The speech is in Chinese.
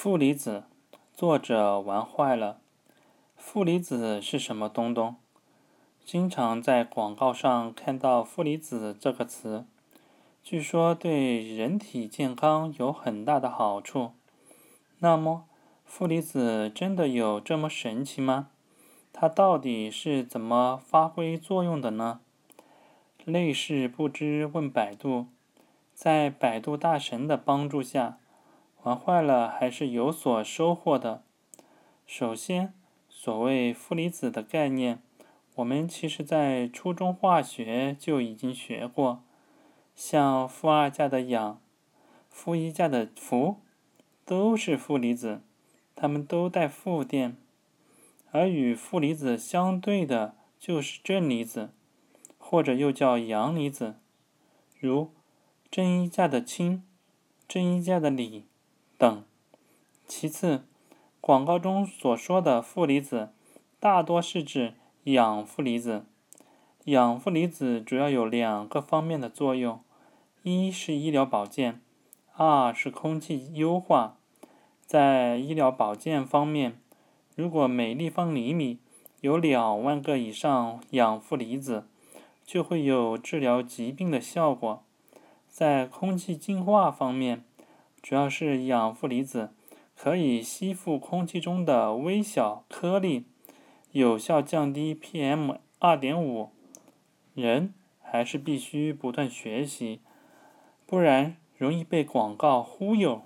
负离子，作者玩坏了。负离子是什么东东？经常在广告上看到“负离子”这个词，据说对人体健康有很大的好处。那么，负离子真的有这么神奇吗？它到底是怎么发挥作用的呢？类似不知问百度，在百度大神的帮助下。玩坏了还是有所收获的。首先，所谓负离子的概念，我们其实在初中化学就已经学过。像负二价的氧、负一价的氟，都是负离子，它们都带负电。而与负离子相对的就是正离子，或者又叫阳离子，如正一价的氢、正一价的锂。等。其次，广告中所说的负离子，大多是指氧负离子。氧负离子主要有两个方面的作用：一是医疗保健，二是空气优化。在医疗保健方面，如果每立方厘米有两万个以上氧负离子，就会有治疗疾病的效果。在空气净化方面，主要是氧负离子可以吸附空气中的微小颗粒，有效降低 PM 二点五。人还是必须不断学习，不然容易被广告忽悠。